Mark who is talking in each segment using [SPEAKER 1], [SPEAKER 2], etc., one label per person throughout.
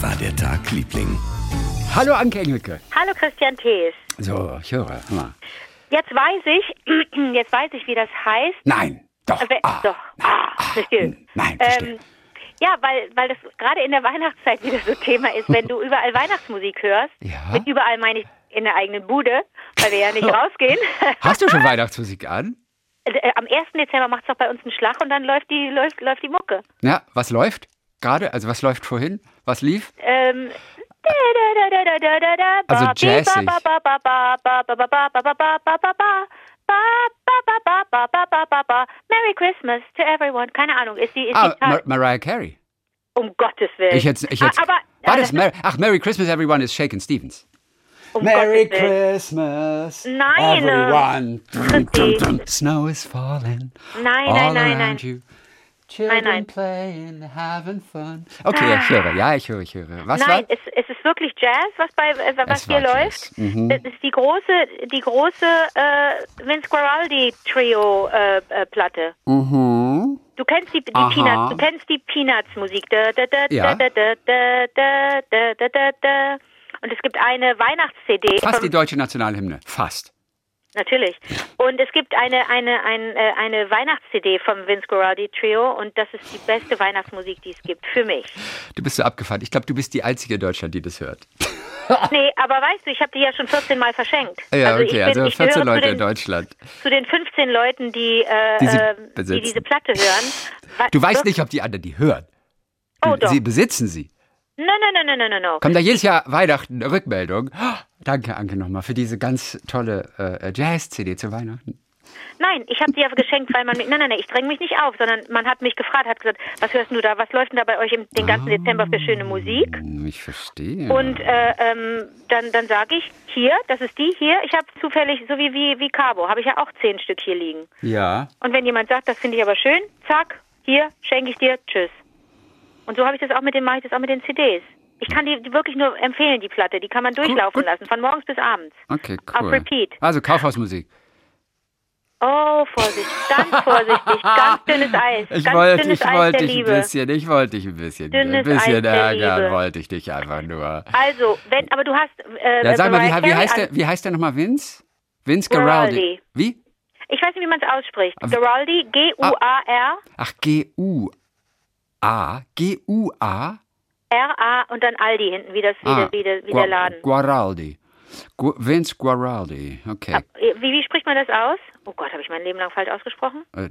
[SPEAKER 1] Wie war der Tag, Liebling?
[SPEAKER 2] Hallo Anke Engelke.
[SPEAKER 3] Hallo Christian Thees.
[SPEAKER 2] So, ich höre. Hör mal.
[SPEAKER 3] Jetzt weiß ich, jetzt weiß ich, wie das heißt.
[SPEAKER 2] Nein, doch.
[SPEAKER 3] Äh, we-
[SPEAKER 2] ah,
[SPEAKER 3] doch. Ah, verstehe.
[SPEAKER 2] hm, Nein, verstehe.
[SPEAKER 3] Ähm, ja, weil, weil das gerade in der Weihnachtszeit wieder so Thema ist, wenn du überall Weihnachtsmusik hörst.
[SPEAKER 2] Ja.
[SPEAKER 3] Mit überall meine ich in der eigenen Bude, weil wir ja nicht rausgehen.
[SPEAKER 2] Hast du schon Weihnachtsmusik an?
[SPEAKER 3] Äh, Am 1. Dezember macht es doch bei uns einen Schlag und dann läuft die, läuft, läuft die Mucke.
[SPEAKER 2] Ja, was läuft gerade? Also was läuft vorhin? Was lief?
[SPEAKER 3] Ähm,
[SPEAKER 2] Also jazzig.
[SPEAKER 3] Merry Christmas to everyone. Keine Ahnung, ist die, ist
[SPEAKER 2] Ah,
[SPEAKER 3] die
[SPEAKER 2] Mar Mariah Carey.
[SPEAKER 3] um Gottes Willen.
[SPEAKER 2] Ich jetzt, ich jetzt.
[SPEAKER 3] Ah, aber,
[SPEAKER 2] war
[SPEAKER 3] ah,
[SPEAKER 2] das Mer Ach, Merry Christmas, everyone ist Shaken Stevens.
[SPEAKER 3] um Willen.
[SPEAKER 2] Christmas,
[SPEAKER 3] Nein, äh,
[SPEAKER 2] everyone.
[SPEAKER 3] Christi.
[SPEAKER 2] Snow is falling.
[SPEAKER 3] Nein,
[SPEAKER 2] all
[SPEAKER 3] nein, nein, nein.
[SPEAKER 2] you. Children
[SPEAKER 3] nein.
[SPEAKER 2] playing, having fun. Okay, ich höre. Ja, ich höre, ich höre. Was
[SPEAKER 3] Nein,
[SPEAKER 2] war?
[SPEAKER 3] es, es ist wirklich Jazz, was bei äh, was
[SPEAKER 2] Es
[SPEAKER 3] hier läuft.
[SPEAKER 2] Jazz. Mhm.
[SPEAKER 3] Das ist die große, die große äh, Vince Guaraldi Trio äh, äh, Platte.
[SPEAKER 2] Mhm.
[SPEAKER 3] Du kennst die, die. Peanuts, du kennst die Peanuts Musik. Da, da, da,
[SPEAKER 2] Ja.
[SPEAKER 3] Und es gibt eine Weihnachts-CD.
[SPEAKER 2] Fast die deutsche Nationalhymne. Fast.
[SPEAKER 3] Natürlich. Und es gibt eine, eine, ein, äh, eine Weihnachts-CD vom Vince Guaraldi Trio und das ist die beste Weihnachtsmusik, die es gibt. Für mich.
[SPEAKER 2] Du bist so abgefahren. Ich glaube, du bist die Einzige in Deutschland, die das hört.
[SPEAKER 3] Nee, aber weißt du, ich habe die ja schon 14 Mal verschenkt.
[SPEAKER 2] Ja,
[SPEAKER 3] ich
[SPEAKER 2] okay,
[SPEAKER 3] bin-
[SPEAKER 2] also
[SPEAKER 3] ich
[SPEAKER 2] 14
[SPEAKER 3] gehöre
[SPEAKER 2] Leute
[SPEAKER 3] zu
[SPEAKER 2] in
[SPEAKER 3] den,
[SPEAKER 2] Deutschland.
[SPEAKER 3] zu den 15 Leuten, die, äh,
[SPEAKER 2] Die
[SPEAKER 3] äh,
[SPEAKER 2] besitzen.
[SPEAKER 3] die diese Platte hören.
[SPEAKER 2] Du weißt nicht, ob die anderen die hören.
[SPEAKER 3] Oh, doch.
[SPEAKER 2] sie besitzen sie.
[SPEAKER 3] No, no, no, no, no, no.
[SPEAKER 2] Kommt da jedes Jahr Weihnachten eine Rückmeldung. Danke, Anke, nochmal für diese ganz tolle äh, Jazz-CD zu Weihnachten.
[SPEAKER 3] Nein, ich habe die ja geschenkt, weil man mich. Nein, nein, nein, ich dränge mich nicht auf, sondern man hat mich gefragt, hat gesagt, was hörst du da? Was läuft denn da bei euch im, den ganzen Dezember für schöne Musik?
[SPEAKER 2] Ich verstehe.
[SPEAKER 3] Und äh, ähm, dann, dann sage ich, hier, das ist die, hier, ich habe zufällig, so wie, wie, wie Cabo, habe ich ja auch zehn Stück hier liegen.
[SPEAKER 2] ja.
[SPEAKER 3] Und wenn jemand sagt, das finde ich aber schön, zack, hier, schenke ich dir, tschüss. Und so habe ich das auch mit den, mache ich das auch mit den CDs. Ich kann die wirklich nur empfehlen, die Platte. Die kann man durchlaufen
[SPEAKER 2] gut.
[SPEAKER 3] lassen, von morgens bis abends.
[SPEAKER 2] Okay,
[SPEAKER 3] Auf
[SPEAKER 2] cool.
[SPEAKER 3] repeat.
[SPEAKER 2] Also Kaufhausmusik.
[SPEAKER 3] Oh, Vorsicht, ganz vorsichtig, ganz dünnes Eis.
[SPEAKER 2] Ich
[SPEAKER 3] ganz
[SPEAKER 2] wollte,
[SPEAKER 3] dünnes
[SPEAKER 2] ich
[SPEAKER 3] Eis
[SPEAKER 2] wollte
[SPEAKER 3] der
[SPEAKER 2] dich ein
[SPEAKER 3] Liebe.
[SPEAKER 2] bisschen, ich wollte dich ein bisschen,
[SPEAKER 3] Dünnes
[SPEAKER 2] ein bisschen ärgern, wollte ich dich einfach nur.
[SPEAKER 3] Also, wenn, aber du hast. Äh,
[SPEAKER 2] Ja, sag mal, wie, wie, heißt der, wie heißt der nochmal, Vince? Vince Guaraldi.
[SPEAKER 3] Guaraldi.
[SPEAKER 2] Wie?
[SPEAKER 3] Ich weiß nicht, wie man es ausspricht.
[SPEAKER 2] Aber-
[SPEAKER 3] Guaraldi, G-U-A-R,
[SPEAKER 2] Ach, G-U-A. G-U-A.
[SPEAKER 3] R-A und dann Aldi hinten, wie, das, wie, der, wie, der, wie der
[SPEAKER 2] Gua-
[SPEAKER 3] Laden.
[SPEAKER 2] Guaraldi. Gu Vince Guaraldi. Okay.
[SPEAKER 3] Wie, wie spricht man das aus? Oh Gott, habe ich mein Leben lang falsch ausgesprochen?
[SPEAKER 2] Äh,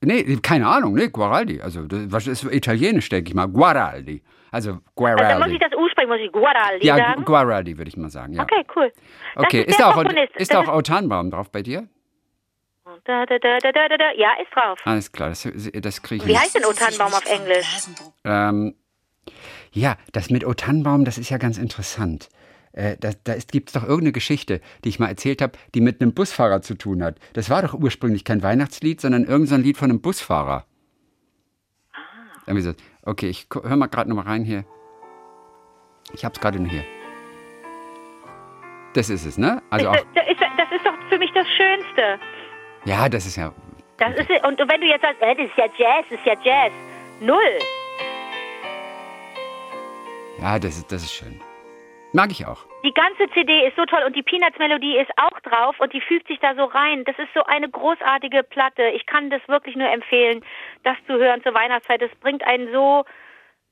[SPEAKER 2] Nee, keine Ahnung, nee, Guaraldi. Also, das ist italienisch, denke ich mal. Guaraldi. Also,
[SPEAKER 3] Also, dann muss
[SPEAKER 2] Guaraldi.
[SPEAKER 3] ich das U sprechen, muss ich Guaraldi
[SPEAKER 2] ja,
[SPEAKER 3] sagen?
[SPEAKER 2] Gu- Guaraldi würde ich mal sagen, ja.
[SPEAKER 3] Okay, cool. Das
[SPEAKER 2] Okay,
[SPEAKER 3] ist,
[SPEAKER 2] ist da auch,
[SPEAKER 3] Komponist.
[SPEAKER 2] ist da auch O Tannenbaum drauf bei dir?
[SPEAKER 3] Da, da, da, da, da, da, da. Ja, ist drauf.
[SPEAKER 2] Alles klar, das, das kriege ich
[SPEAKER 3] Wie heißt denn O Tannenbaum auf Englisch?
[SPEAKER 2] Ähm, ja, das mit O Tannenbaum, das ist ja ganz interessant. Äh, da da gibt es doch irgendeine Geschichte, die ich mal erzählt habe, die mit einem Busfahrer zu tun hat. Das war doch ursprünglich kein Weihnachtslied, sondern irgendein so ein Lied von einem Busfahrer.
[SPEAKER 3] Ah.
[SPEAKER 2] So. Okay, ich gu- hör mal gerade noch mal rein hier. Ich hab's gerade nur hier. Das ist es, ne? Also auch,
[SPEAKER 3] das, das, ist, das ist doch für mich das Schönste.
[SPEAKER 2] ja, das ist ja.
[SPEAKER 3] Das ist, und wenn du jetzt sagst, äh, das ist ja Jazz, das ist ja Jazz. Null.
[SPEAKER 2] Ja, das ist, das ist schön. Mag ich auch.
[SPEAKER 3] Die ganze CD ist so toll und die Peanuts-Melodie ist auch drauf und die fügt sich da so rein. Das ist so eine großartige Platte. Ich kann das wirklich nur empfehlen, das zu hören zur Weihnachtszeit. Das bringt einen so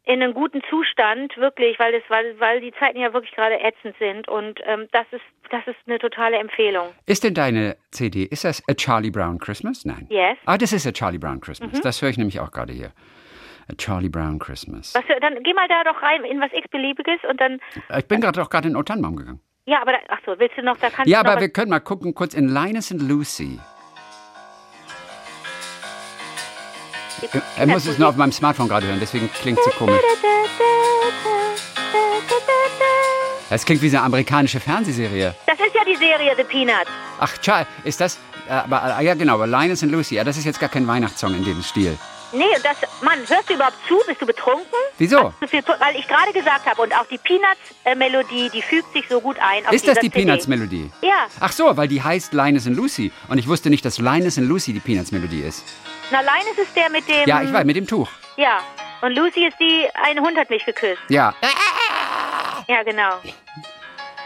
[SPEAKER 3] in einen guten Zustand, wirklich, weil, das, weil, weil die Zeiten ja wirklich gerade ätzend sind. Und ähm, das, ist, das ist eine totale Empfehlung.
[SPEAKER 2] Ist denn deine CD, ist das A Charlie Brown Christmas? Nein.
[SPEAKER 3] Yes.
[SPEAKER 2] Ah, das ist A Charlie Brown Christmas. Das höre ich nämlich auch gerade hier. A Charlie Brown Christmas.
[SPEAKER 3] Was, dann geh mal da doch rein in was x-beliebiges und dann,
[SPEAKER 2] Ich bin gerade auch gerade in den O Tannenbaum gegangen.
[SPEAKER 3] ja, aber, da, ach so, willst du noch, da kannst
[SPEAKER 2] Ja, aber wir können mal gucken, kurz in Linus and Lucy. Er muss es nur auf meinem Smartphone gerade hören, deswegen klingt es so komisch. Das klingt wie so eine amerikanische Fernsehserie.
[SPEAKER 3] Das ist ja die Serie The Peanuts.
[SPEAKER 2] Ach, tja, ist das. äh, Aber, ja, genau, aber Linus and Lucy. Ja, das ist jetzt gar kein Weihnachtssong in dem Stil.
[SPEAKER 3] Nee, das, Mann, hörst du überhaupt zu? Bist du betrunken?
[SPEAKER 2] Wieso?
[SPEAKER 3] Du viel, weil ich gerade gesagt habe, und auch die Peanuts-Melodie, die fügt sich so gut ein.
[SPEAKER 2] Ist das die. Peanuts-Melodie?
[SPEAKER 3] Ja.
[SPEAKER 2] Ach so, weil die heißt Linus and Lucy. Und ich wusste nicht, dass Linus and Lucy die Peanuts-Melodie ist.
[SPEAKER 3] Na, Linus ist der mit dem...
[SPEAKER 2] Ja, ich weiß, mit dem Tuch.
[SPEAKER 3] Ja. Und Lucy ist die, ein Hund hat mich geküsst.
[SPEAKER 2] Ja,
[SPEAKER 3] Ja, genau.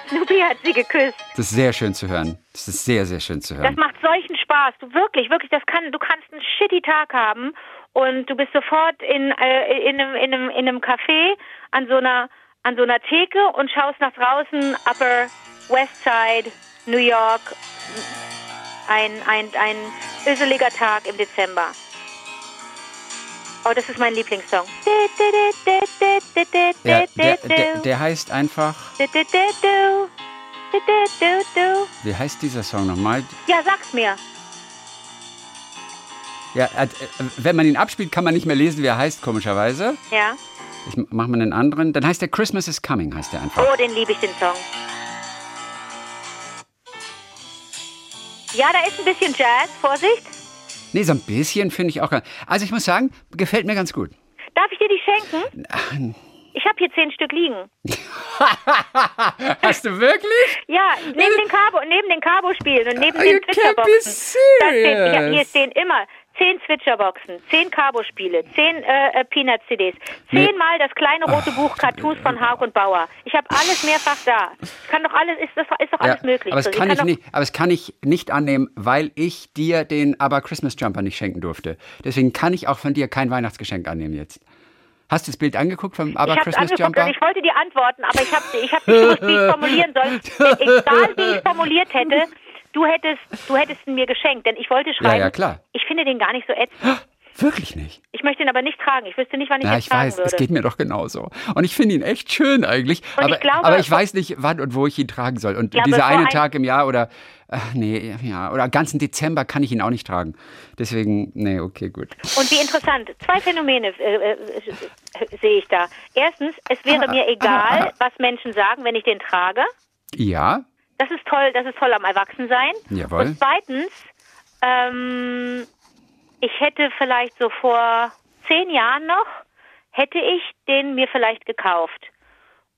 [SPEAKER 3] Snoopy hat sie geküsst.
[SPEAKER 2] das ist sehr schön zu hören. Das ist sehr, sehr schön zu
[SPEAKER 3] Das
[SPEAKER 2] hören.
[SPEAKER 3] macht solchen Spaß. Du wirklich, wirklich, das kann, du kannst einen shitty Tag haben und du bist sofort in, äh, in, einem, in, einem, in einem Café an so einer an so einer Theke und schaust nach draußen, Upper West Side, New York. Ein, ein, ein öseliger Tag im Dezember. Oh, das ist mein Lieblingssong.
[SPEAKER 2] Ja, der, der, der heißt einfach, wie heißt dieser Song nochmal?
[SPEAKER 3] Ja, sag's mir.
[SPEAKER 2] Ja, äh, wenn man ihn abspielt, kann man nicht mehr lesen, wie er heißt, komischerweise.
[SPEAKER 3] Ja.
[SPEAKER 2] Ich mach mal einen anderen. Dann heißt der Christmas is Coming, heißt der einfach.
[SPEAKER 3] Oh, den liebe ich, den Song. Ja, da ist ein bisschen Jazz. Vorsicht.
[SPEAKER 2] Nee, so ein bisschen finde ich auch. ganz- Also ich muss sagen, gefällt mir ganz gut.
[SPEAKER 3] Darf ich dir die schenken? Ich habe hier zehn Stück liegen.
[SPEAKER 2] Hast du wirklich?
[SPEAKER 3] Ja, neben den Cabo, neben den Cabo-Spielen und neben
[SPEAKER 2] You
[SPEAKER 3] den
[SPEAKER 2] can't be
[SPEAKER 3] Switcherboxen. Da steht, ja, hier
[SPEAKER 2] serious.
[SPEAKER 3] stehen immer zehn Switcherboxen, zehn Cabo-Spiele, zehn äh, äh, Peanut-CDs, zehnmal das kleine rote Buch Cartoons von Haug und Bauer. Ich habe alles mehrfach da. Kann doch alles, ist, das, ist doch alles möglich.
[SPEAKER 2] aber, es
[SPEAKER 3] So,
[SPEAKER 2] kann ich
[SPEAKER 3] doch-
[SPEAKER 2] nicht, aber es kann ich nicht annehmen, weil ich dir den Aber Christmas Jumper nicht schenken durfte. Deswegen kann ich auch von dir kein Weihnachtsgeschenk annehmen jetzt. Hast du das Bild angeguckt vom Aber
[SPEAKER 3] Ich
[SPEAKER 2] Christmas
[SPEAKER 3] angeguckt
[SPEAKER 2] Jumper?
[SPEAKER 3] und ich wollte dir antworten, aber ich habe ich hab nicht gewusst, wie ich formulieren soll. Egal wie ich formuliert hätte, du hättest, du hättest ihn mir geschenkt, denn ich wollte schreiben.
[SPEAKER 2] ja, klar.
[SPEAKER 3] Ich finde den gar nicht so ätzend.
[SPEAKER 2] Wirklich nicht.
[SPEAKER 3] Ich möchte ihn aber nicht tragen. Ich wüsste nicht, wann ich
[SPEAKER 2] Ja,
[SPEAKER 3] ihn
[SPEAKER 2] ich
[SPEAKER 3] tragen
[SPEAKER 2] weiß,
[SPEAKER 3] würde.
[SPEAKER 2] es geht mir doch genauso. Und ich finde ihn echt schön eigentlich. Aber,
[SPEAKER 3] ich glaube-
[SPEAKER 2] aber ich weiß nicht, wann und wo ich ihn tragen soll. Und
[SPEAKER 3] Ja,
[SPEAKER 2] dieser eine
[SPEAKER 3] ein-
[SPEAKER 2] Tag im Jahr oder, ach nee, ja, oder ganzen Dezember kann ich ihn auch nicht tragen. Deswegen, nee, okay, gut.
[SPEAKER 3] Und wie interessant. Zwei Phänomene äh, äh, äh, sehe ich da. Erstens, es wäre
[SPEAKER 2] Ah,
[SPEAKER 3] mir egal, was Menschen sagen, wenn ich den trage.
[SPEAKER 2] Ja,
[SPEAKER 3] Das ist toll, das ist toll am Erwachsensein.
[SPEAKER 2] Jawohl.
[SPEAKER 3] Und zweitens, ähm, ich hätte vielleicht so vor zehn Jahren noch, hätte ich den mir vielleicht gekauft.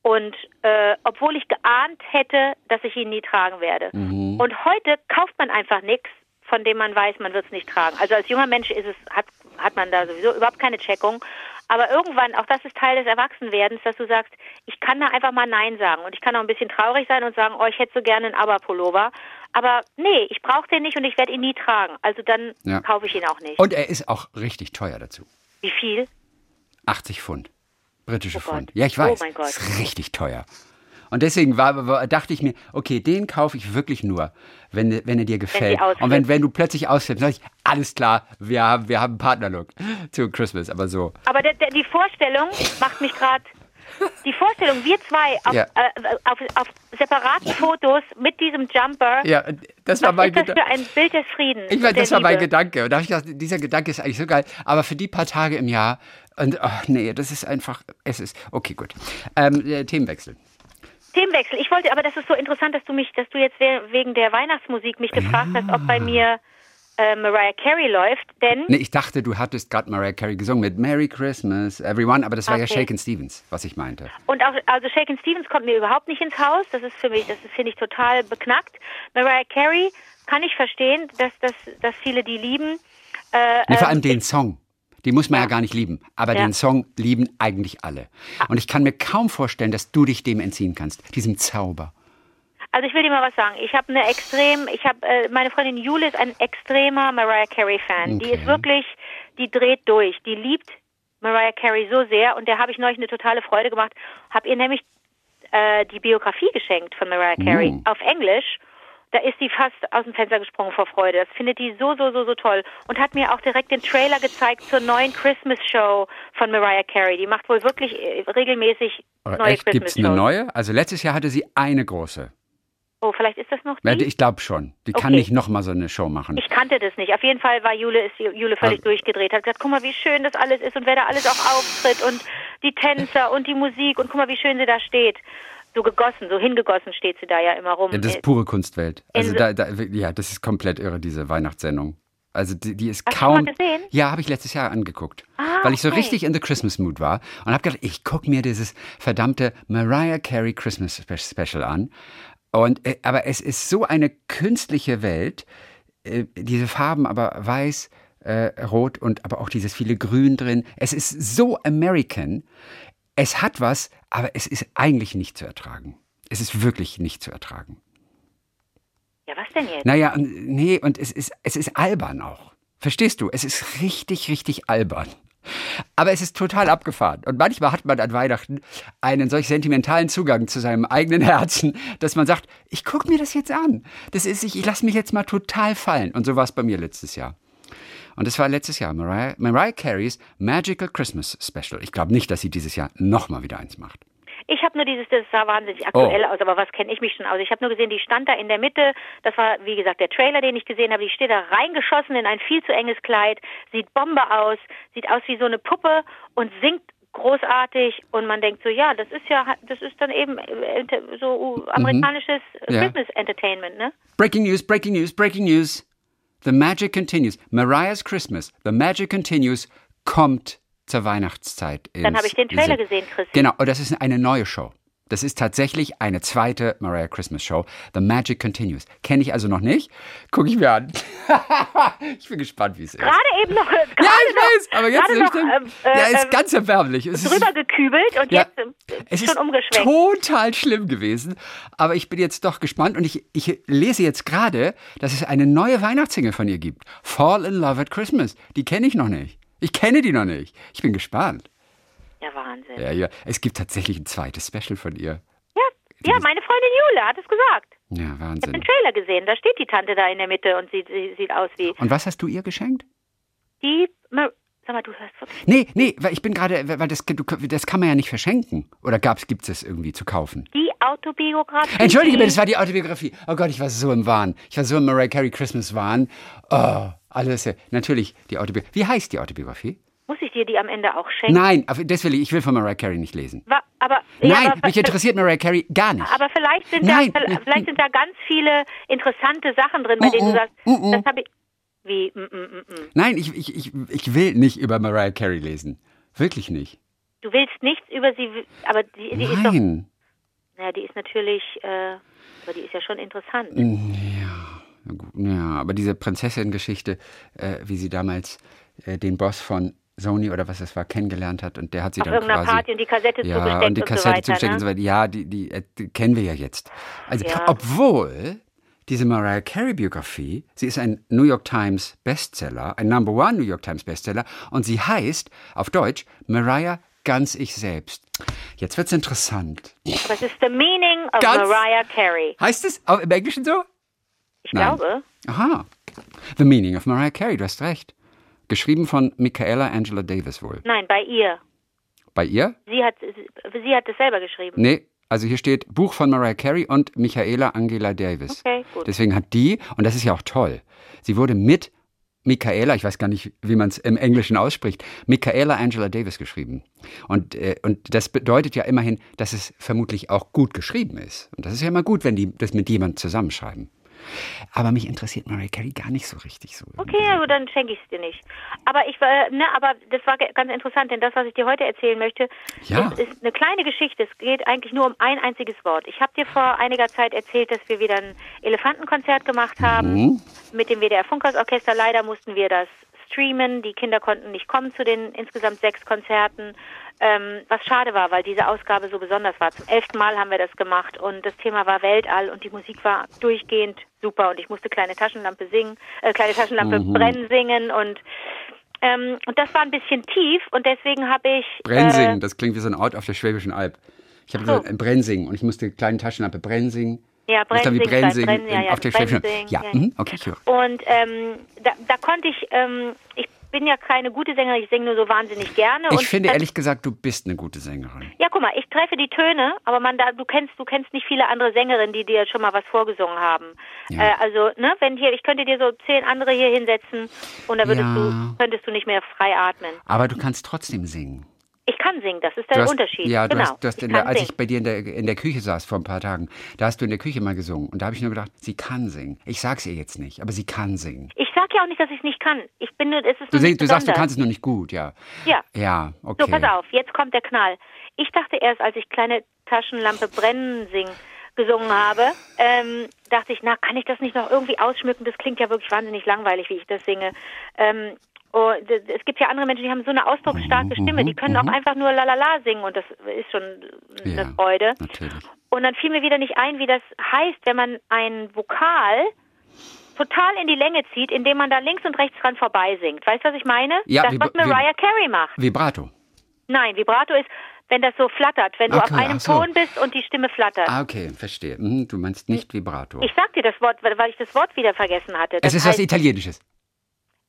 [SPEAKER 3] Und äh, obwohl ich geahnt hätte, dass ich ihn nie tragen werde.
[SPEAKER 2] Mhm.
[SPEAKER 3] Und heute kauft man einfach nichts, von dem man weiß, man wird es nicht tragen. Also als junger Mensch ist es, hat, hat man da sowieso überhaupt keine Checkung. Aber irgendwann, auch das ist Teil des Erwachsenwerdens, dass du sagst, ich kann da einfach mal Nein sagen. Und ich kann auch ein bisschen traurig sein und sagen, oh, ich hätte so gerne einen Aber-Pullover. Aber nee, ich brauche den nicht und ich werde ihn nie tragen. Also dann
[SPEAKER 2] Ja.
[SPEAKER 3] kaufe ich ihn auch nicht.
[SPEAKER 2] und er ist auch richtig teuer dazu.
[SPEAKER 3] Wie viel?
[SPEAKER 2] 80 Pfund. Britische
[SPEAKER 3] Oh.
[SPEAKER 2] Pfund. Ja, ich
[SPEAKER 3] Oh
[SPEAKER 2] weiß.
[SPEAKER 3] mein Gott.
[SPEAKER 2] Ist richtig teuer. Und deswegen war, war, dachte ich mir, okay, den kaufe ich wirklich nur, wenn, wenn er dir gefällt.
[SPEAKER 3] ausflippt.
[SPEAKER 2] Und wenn, wenn du plötzlich ausflippst, sag ich, alles klar, wir haben, wir haben einen Partnerlook zu Christmas, aber so.
[SPEAKER 3] Aber der, der, die Vorstellung macht mich gerade. Die Vorstellung, wir zwei auf,
[SPEAKER 2] Ja.
[SPEAKER 3] äh, auf, auf separaten Fotos mit diesem Jumper.
[SPEAKER 2] Ja, das war mein
[SPEAKER 3] das
[SPEAKER 2] Gedanke.
[SPEAKER 3] für ein Bild des Friedens?
[SPEAKER 2] Ich meine, das war mein
[SPEAKER 3] Liebe?
[SPEAKER 2] Gedanke. Und da habe ich gedacht, dieser Gedanke ist eigentlich so geil. Aber für die paar Tage im Jahr, und ach nee, das ist einfach, es ist, okay, gut. Ähm, äh, Themenwechsel.
[SPEAKER 3] Themenwechsel. Ich wollte, aber das ist so interessant, dass du mich, dass du jetzt we- wegen der Weihnachtsmusik mich gefragt hast, ob bei mir äh, Mariah Carey läuft, denn
[SPEAKER 2] Nee, ich dachte, du hattest gerade Mariah Carey gesungen mit Merry Christmas, Everyone, aber das war ja
[SPEAKER 3] Okay.
[SPEAKER 2] Shaken Stevens, was ich meinte.
[SPEAKER 3] und auch also Shakin' Stevens kommt mir überhaupt nicht ins Haus. Das ist für mich, das ist, finde ich total beknackt. Mariah Carey kann ich verstehen, dass dass, dass viele die lieben. Äh,
[SPEAKER 2] Nee, vor
[SPEAKER 3] ähm,
[SPEAKER 2] allem den Song. Die muss man ja,
[SPEAKER 3] Ja.
[SPEAKER 2] gar nicht lieben. Aber
[SPEAKER 3] Ja.
[SPEAKER 2] den Song lieben eigentlich alle. Und ich kann mir kaum vorstellen, dass du dich dem entziehen kannst, diesem Zauber.
[SPEAKER 3] Also ich will dir mal was sagen. Ich habe eine extrem, ich habe äh, meine Freundin Jule ist ein extremer Mariah Carey Fan. Die
[SPEAKER 2] Okay.
[SPEAKER 3] ist wirklich, die dreht durch. Die liebt Mariah Carey so sehr und der habe ich neulich eine totale Freude gemacht. Habe ihr nämlich äh, die Biografie geschenkt von Mariah Carey
[SPEAKER 2] Mm.
[SPEAKER 3] auf Englisch. Da ist sie fast aus dem Fenster gesprungen vor Freude. Das findet die so, so, so, so toll. Und hat mir auch direkt den Trailer gezeigt zur neuen Christmas Show von Mariah Carey. Die macht wohl wirklich äh, regelmäßig neue
[SPEAKER 2] echt,
[SPEAKER 3] Christmas
[SPEAKER 2] gibt es eine
[SPEAKER 3] Shows.
[SPEAKER 2] neue? Also letztes Jahr hatte sie eine große.
[SPEAKER 3] Oh, vielleicht ist das noch die?
[SPEAKER 2] Ich glaube schon. Die kann
[SPEAKER 3] Okay.
[SPEAKER 2] nicht nochmal so eine Show machen.
[SPEAKER 3] Ich kannte das nicht. Auf jeden Fall war Jule, ist Jule völlig
[SPEAKER 2] Ah.
[SPEAKER 3] durchgedreht. Hat gesagt, guck mal, wie schön das alles ist und wer da alles auch auftritt und die Tänzer und die Musik und guck mal, wie schön sie da steht. So gegossen, so hingegossen steht sie da ja immer rum.
[SPEAKER 2] Ja, das
[SPEAKER 3] Äh,
[SPEAKER 2] ist pure Kunstwelt. Also da, da, ja, das ist komplett irre, diese Weihnachtssendung. Also die, die ist
[SPEAKER 3] Hast du
[SPEAKER 2] kaum.
[SPEAKER 3] mal gesehen?
[SPEAKER 2] Ja, habe ich letztes Jahr angeguckt.
[SPEAKER 3] Ah,
[SPEAKER 2] weil ich so
[SPEAKER 3] okay.
[SPEAKER 2] richtig in the Christmas Mood war und habe gedacht, ich gucke mir dieses verdammte Mariah Carey Christmas Spe- Special an. Und äh, aber es ist so eine künstliche Welt, äh, diese Farben aber weiß, äh, rot und aber auch dieses viele Grün drin. Es ist so American. Es hat was, aber es ist eigentlich nicht zu ertragen. Es ist wirklich nicht zu ertragen.
[SPEAKER 3] Ja, was denn jetzt?
[SPEAKER 2] Naja, nee, und es ist, es ist albern auch. Verstehst du? Es ist richtig, richtig albern. Aber es ist total abgefahren. Und manchmal hat man an Weihnachten einen solch sentimentalen Zugang zu seinem eigenen Herzen, dass man sagt, ich gucke mir das jetzt an. Das ist, ich, ich lasse mich jetzt mal total fallen. Und so war es bei mir letztes Jahr. Und es war letztes Jahr Mariah, Mariah Careys Magical Christmas Special. Ich glaube nicht, dass sie dieses Jahr nochmal wieder eins macht.
[SPEAKER 3] Ich habe nur dieses, das sah wahnsinnig aktuell
[SPEAKER 2] Oh.
[SPEAKER 3] aus, aber was kenne ich mich schon aus? Ich habe nur gesehen, die stand da in der Mitte. Das war, wie gesagt, der Trailer, den ich gesehen habe. Die steht da reingeschossen in ein viel zu enges Kleid, sieht Bombe aus, sieht aus wie so eine Puppe und singt großartig. Und man denkt so, ja, das ist ja, das ist dann eben äh, so amerikanisches
[SPEAKER 2] Mhm. Ja.
[SPEAKER 3] Christmas Entertainment, ne?
[SPEAKER 2] Breaking news, breaking news, breaking news. The Magic Continues. Mariah's Christmas. The Magic Continues kommt zur Weihnachtszeit.
[SPEAKER 3] Dann habe ich den Trailer gesehen, Chris.
[SPEAKER 2] Genau, und das ist eine neue Show. Das ist tatsächlich eine zweite Mariah Christmas Show. The Magic Continues. Kenne ich also noch nicht. Gucke ich mir an. ich bin gespannt, wie es ist.
[SPEAKER 3] Gerade eben noch, gerade
[SPEAKER 2] ja, ich weiß, aber jetzt nicht.
[SPEAKER 3] noch, ähm, äh,
[SPEAKER 2] ja, ist
[SPEAKER 3] ähm,
[SPEAKER 2] ganz erbärmlich. Es ist,
[SPEAKER 3] drüber gekübelt und
[SPEAKER 2] Ja.
[SPEAKER 3] jetzt äh,
[SPEAKER 2] es
[SPEAKER 3] schon
[SPEAKER 2] ist
[SPEAKER 3] umgeschwenkt.
[SPEAKER 2] total schlimm gewesen, aber ich bin jetzt doch gespannt und ich, ich lese jetzt gerade, dass es eine neue Weihnachtssingle von ihr gibt. Fall in Love at Christmas. Die kenne ich noch nicht. Ich kenne die noch nicht. Ich bin gespannt.
[SPEAKER 3] Ja, Wahnsinn.
[SPEAKER 2] Ja, ja. Es gibt tatsächlich ein zweites Special von ihr.
[SPEAKER 3] Ja, ja, meine Freundin Jule hat es gesagt.
[SPEAKER 2] Ja,
[SPEAKER 3] Ich habe den
[SPEAKER 2] Wahnsinn.
[SPEAKER 3] Trailer gesehen. Da steht die Tante da in der Mitte und sie, sie sieht aus wie
[SPEAKER 2] Und was hast du ihr geschenkt?
[SPEAKER 3] die. Sag mal, du hörst wirklich.
[SPEAKER 2] Nee, nee, weil ich bin gerade, weil das, du, das kann man ja nicht verschenken. Oder gibt es das irgendwie zu kaufen?
[SPEAKER 3] Die Autobiografie.
[SPEAKER 2] Entschuldige bitte, das war die Autobiografie. Oh Gott, ich war so im Wahn. Ich war so im Mariah Carey Christmas Wahn. Oh, alles. Natürlich, die Autobiografie. Wie heißt die Autobiografie?
[SPEAKER 3] Muss ich dir die am Ende auch schenken?
[SPEAKER 2] Nein, das will ich, ich will von Mariah Carey nicht lesen.
[SPEAKER 3] Wa- Aber, ja,
[SPEAKER 2] Nein,
[SPEAKER 3] aber,
[SPEAKER 2] mich interessiert Mariah Carey gar nicht.
[SPEAKER 3] aber vielleicht sind,
[SPEAKER 2] Nein.
[SPEAKER 3] da, vielleicht sind da ganz viele interessante Sachen drin, bei denen du sagst, das habe ich. Wie? Mm, mm, mm, mm.
[SPEAKER 2] Nein, ich, ich, ich, ich will nicht über Mariah Carey lesen. Wirklich nicht.
[SPEAKER 3] Du willst nichts über sie, aber die, die ist doch.
[SPEAKER 2] Nein.
[SPEAKER 3] Naja, die ist natürlich. Äh, aber die ist ja schon interessant.
[SPEAKER 2] Na gut, Ja, aber diese Prinzessin-Geschichte, äh, wie sie damals äh, den Boss von Sony oder was das war, kennengelernt hat und der hat sie
[SPEAKER 3] Auf
[SPEAKER 2] dann quasi...
[SPEAKER 3] Party und die Kassette
[SPEAKER 2] ja,
[SPEAKER 3] zugesteckt
[SPEAKER 2] und die
[SPEAKER 3] und so
[SPEAKER 2] Kassette
[SPEAKER 3] weiter,
[SPEAKER 2] zugesteckt
[SPEAKER 3] ne?
[SPEAKER 2] und so weiter. Ja, die, die, äh, die kennen wir ja jetzt. Also,
[SPEAKER 3] Ja.
[SPEAKER 2] obwohl diese Mariah Carey Biografie, sie ist ein New York Times Bestseller, ein Number One New York Times Bestseller und sie heißt auf Deutsch Mariah ganz ich selbst. Jetzt wird's interessant.
[SPEAKER 3] Es ist The Meaning of
[SPEAKER 2] Ganz-
[SPEAKER 3] Mariah Carey.
[SPEAKER 2] Heißt es auch im Englischen so?
[SPEAKER 3] Ich
[SPEAKER 2] Nein.
[SPEAKER 3] glaube.
[SPEAKER 2] Aha. The Meaning of Mariah Carey, du hast recht. Geschrieben von Michaela Angela Davis wohl.
[SPEAKER 3] Nein, bei ihr.
[SPEAKER 2] Bei ihr?
[SPEAKER 3] Sie hat, sie, sie hat es selber geschrieben.
[SPEAKER 2] Nee, also hier steht Buch von Mariah Carey und Michaela Angela Davis.
[SPEAKER 3] Okay, gut.
[SPEAKER 2] Deswegen hat die, und das ist ja auch toll, sie wurde mit Michaela, ich weiß gar nicht, wie man es im Englischen ausspricht, Michaela Angela Davis geschrieben. Und, äh, und das bedeutet ja immerhin, dass es vermutlich auch gut geschrieben ist. Und das ist ja immer gut, wenn die das mit jemandem zusammenschreiben. Aber mich interessiert Mariah Carey gar nicht so richtig so.
[SPEAKER 3] Okay, gut, dann schenke ich es dir nicht. Aber ich war, ne, aber das war ganz interessant, denn das, was ich dir heute erzählen möchte,
[SPEAKER 2] Ja.
[SPEAKER 3] ist, ist eine kleine Geschichte. Es geht eigentlich nur um ein einziges Wort. Ich habe dir vor einiger Zeit erzählt, dass wir wieder ein Elefantenkonzert gemacht haben
[SPEAKER 2] Mhm.
[SPEAKER 3] mit dem WDR Funkhausorchester. Leider mussten wir das streamen. Die Kinder konnten nicht kommen zu den insgesamt sechs Konzerten. Ähm, was schade war, weil diese Ausgabe so besonders war. Zum elften Mal haben wir das gemacht und das Thema war Weltall und die Musik war durchgehend super und ich musste kleine Taschenlampe singen, äh, kleine Taschenlampe brennen singen und ähm, und das war ein bisschen tief und deswegen habe ich
[SPEAKER 2] Brensing, das klingt wie so ein Ort auf der Schwäbischen Alb. Ich habe
[SPEAKER 3] so.
[SPEAKER 2] gesagt, äh, Brensing und ich musste kleine Taschenlampe Brensing.
[SPEAKER 3] Ja
[SPEAKER 2] dann wie
[SPEAKER 3] Brensing,
[SPEAKER 2] Brensing
[SPEAKER 3] ja, ja,
[SPEAKER 2] auf der
[SPEAKER 3] Brensing.
[SPEAKER 2] Ja,
[SPEAKER 3] ja.
[SPEAKER 2] mhm, okay, ich höre.
[SPEAKER 3] Und ähm, da, da konnte ich, ähm, ich bin ja keine gute Sängerin, ich singe nur so wahnsinnig gerne. und
[SPEAKER 2] Ich finde
[SPEAKER 3] das,
[SPEAKER 2] ehrlich gesagt, du bist eine gute Sängerin.
[SPEAKER 3] Ja, guck mal, ich treffe die Töne, aber man da, du kennst, du kennst nicht viele andere Sängerinnen, die dir schon mal was vorgesungen haben.
[SPEAKER 2] Ja.
[SPEAKER 3] Äh, also, ne, wenn hier, ich könnte dir so zehn andere hier hinsetzen und da würdest
[SPEAKER 2] Ja.
[SPEAKER 3] du, könntest du nicht mehr frei atmen.
[SPEAKER 2] Aber du kannst trotzdem singen.
[SPEAKER 3] Ich kann singen, das ist
[SPEAKER 2] Du
[SPEAKER 3] der
[SPEAKER 2] hast,
[SPEAKER 3] Unterschied.
[SPEAKER 2] Ja, du
[SPEAKER 3] genau.
[SPEAKER 2] hast, du hast
[SPEAKER 3] ich
[SPEAKER 2] in der, als
[SPEAKER 3] singen.
[SPEAKER 2] ich bei dir in der, in der Küche saß vor ein paar Tagen, da hast du in der Küche mal gesungen. Und da habe ich nur gedacht, sie kann singen. Ich sag's ihr jetzt nicht, aber sie kann singen.
[SPEAKER 3] Ich sag ja auch nicht, dass ich es nicht kann. Ich bin nur, es ist
[SPEAKER 2] Du,
[SPEAKER 3] nur
[SPEAKER 2] sing, du sagst, du kannst es nur nicht gut, ja.
[SPEAKER 3] Ja.
[SPEAKER 2] Ja, okay.
[SPEAKER 3] So, pass auf, jetzt kommt der Knall. Ich dachte erst, als ich kleine Taschenlampe brennen sing gesungen habe, ähm, dachte ich, na, kann ich das nicht noch irgendwie ausschmücken? Das klingt ja wirklich wahnsinnig langweilig, wie ich das singe. Ähm, Und es gibt ja andere Menschen, die haben so eine ausdrucksstarke
[SPEAKER 2] Mhm,
[SPEAKER 3] Stimme, die können auch einfach nur lalala singen und das ist schon eine
[SPEAKER 2] Ja,
[SPEAKER 3] Freude.
[SPEAKER 2] natürlich.
[SPEAKER 3] Und dann fiel mir wieder nicht ein, wie das heißt, wenn man ein Vokal total in die Länge zieht, indem man da links und rechts dran vorbei singt. Weißt du, was ich meine?
[SPEAKER 2] Ja,
[SPEAKER 3] das, was Mariah Carey macht.
[SPEAKER 2] Vibrato.
[SPEAKER 3] Nein, Vibrato ist, wenn das so flattert, wenn du
[SPEAKER 2] Okay,
[SPEAKER 3] auf einem
[SPEAKER 2] so.
[SPEAKER 3] Ton bist und die Stimme flattert.
[SPEAKER 2] Ah, okay, verstehe. Mhm, du meinst nicht Vibrato.
[SPEAKER 3] Ich sag dir das Wort, weil ich das Wort wieder vergessen hatte. Das
[SPEAKER 2] es ist was
[SPEAKER 3] heißt,
[SPEAKER 2] Italienisches.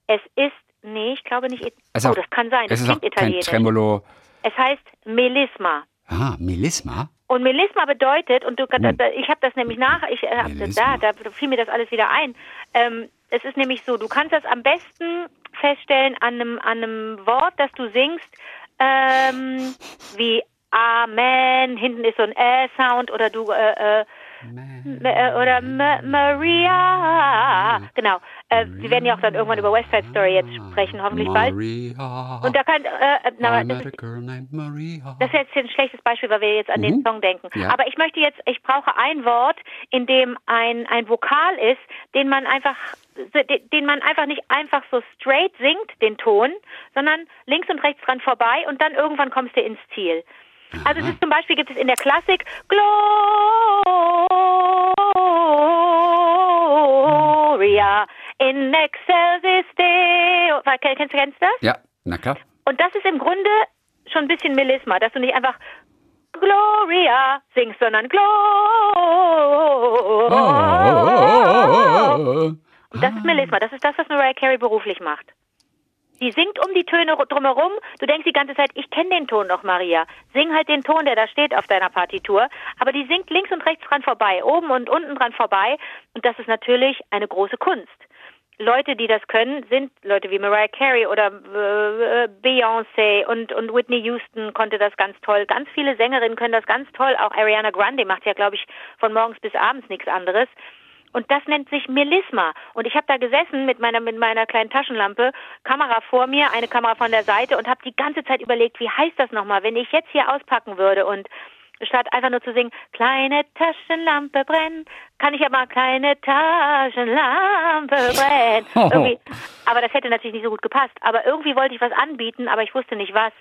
[SPEAKER 3] es ist, nee, ich glaube nicht.
[SPEAKER 2] Ist
[SPEAKER 3] oh,
[SPEAKER 2] auch-
[SPEAKER 3] das kann sein. Das
[SPEAKER 2] Es ist auch
[SPEAKER 3] klingt
[SPEAKER 2] kein
[SPEAKER 3] italienisch.
[SPEAKER 2] Tremolo.
[SPEAKER 3] Es heißt Melisma.
[SPEAKER 2] Ah, Melisma?
[SPEAKER 3] Und Melisma bedeutet, und du,
[SPEAKER 2] Hm.
[SPEAKER 3] ich habe das nämlich nach, ich äh, da, da fiel mir das alles wieder ein. Ähm, es ist nämlich so, du kannst das am besten feststellen an einem, an einem Wort, das du singst, ähm, wie Amen, hinten ist so ein Ä-Sound oder du, äh, äh, Oder M Maria. Genau. Äh, wir werden ja auch dann irgendwann über West Side Story jetzt sprechen, hoffentlich bald.
[SPEAKER 2] Maria.
[SPEAKER 3] Und da kann, äh, äh, na, das ist,
[SPEAKER 2] girl named Maria.
[SPEAKER 3] das ist jetzt ein schlechtes Beispiel, weil wir jetzt an den
[SPEAKER 2] Mhm.
[SPEAKER 3] Song denken.
[SPEAKER 2] Ja.
[SPEAKER 3] Aber ich möchte jetzt, ich brauche ein Wort, in dem ein, ein Vokal ist, den man einfach, den- den man einfach nicht einfach so straight singt, den Ton, sondern links und rechts dran vorbei und dann irgendwann kommst du ins Ziel. Also es ist zum Beispiel gibt es in der Klassik Gloria in excelsis Deo. Kennst, kennst du das?
[SPEAKER 2] ja, na klar.
[SPEAKER 3] Und das ist im Grunde schon ein bisschen Melisma, dass du nicht einfach Gloria singst, sondern Gloria.
[SPEAKER 2] Oh.
[SPEAKER 3] Und das ist Melisma, das ist das, was Mariah Carey beruflich macht. Die singt um die Töne drumherum. Du denkst die ganze Zeit, ich kenne den Ton noch, Maria. Sing halt den Ton, der da steht auf deiner Partitur. Aber die singt links und rechts dran vorbei, oben und unten dran vorbei. Und das ist natürlich eine große Kunst. Leute, die das können, sind Leute wie Mariah Carey oder äh, Beyoncé und, und Whitney Houston konnte das ganz toll. Ganz viele Sängerinnen können das ganz toll. Auch Ariana Grande macht ja, glaube ich, von morgens bis abends nichts anderes. Und das nennt sich Melisma. Und ich habe da gesessen mit meiner mit meiner kleinen Taschenlampe, Kamera vor mir, eine Kamera von der Seite und habe die ganze Zeit überlegt, wie heißt das nochmal, wenn ich jetzt hier auspacken würde und statt einfach nur zu singen, kleine Taschenlampe brennen, kann ich ja mal kleine Taschenlampe brennen.
[SPEAKER 2] Oh.
[SPEAKER 3] Irgendwie, aber das hätte natürlich nicht so gut gepasst. Aber irgendwie wollte ich was anbieten, aber ich wusste nicht was.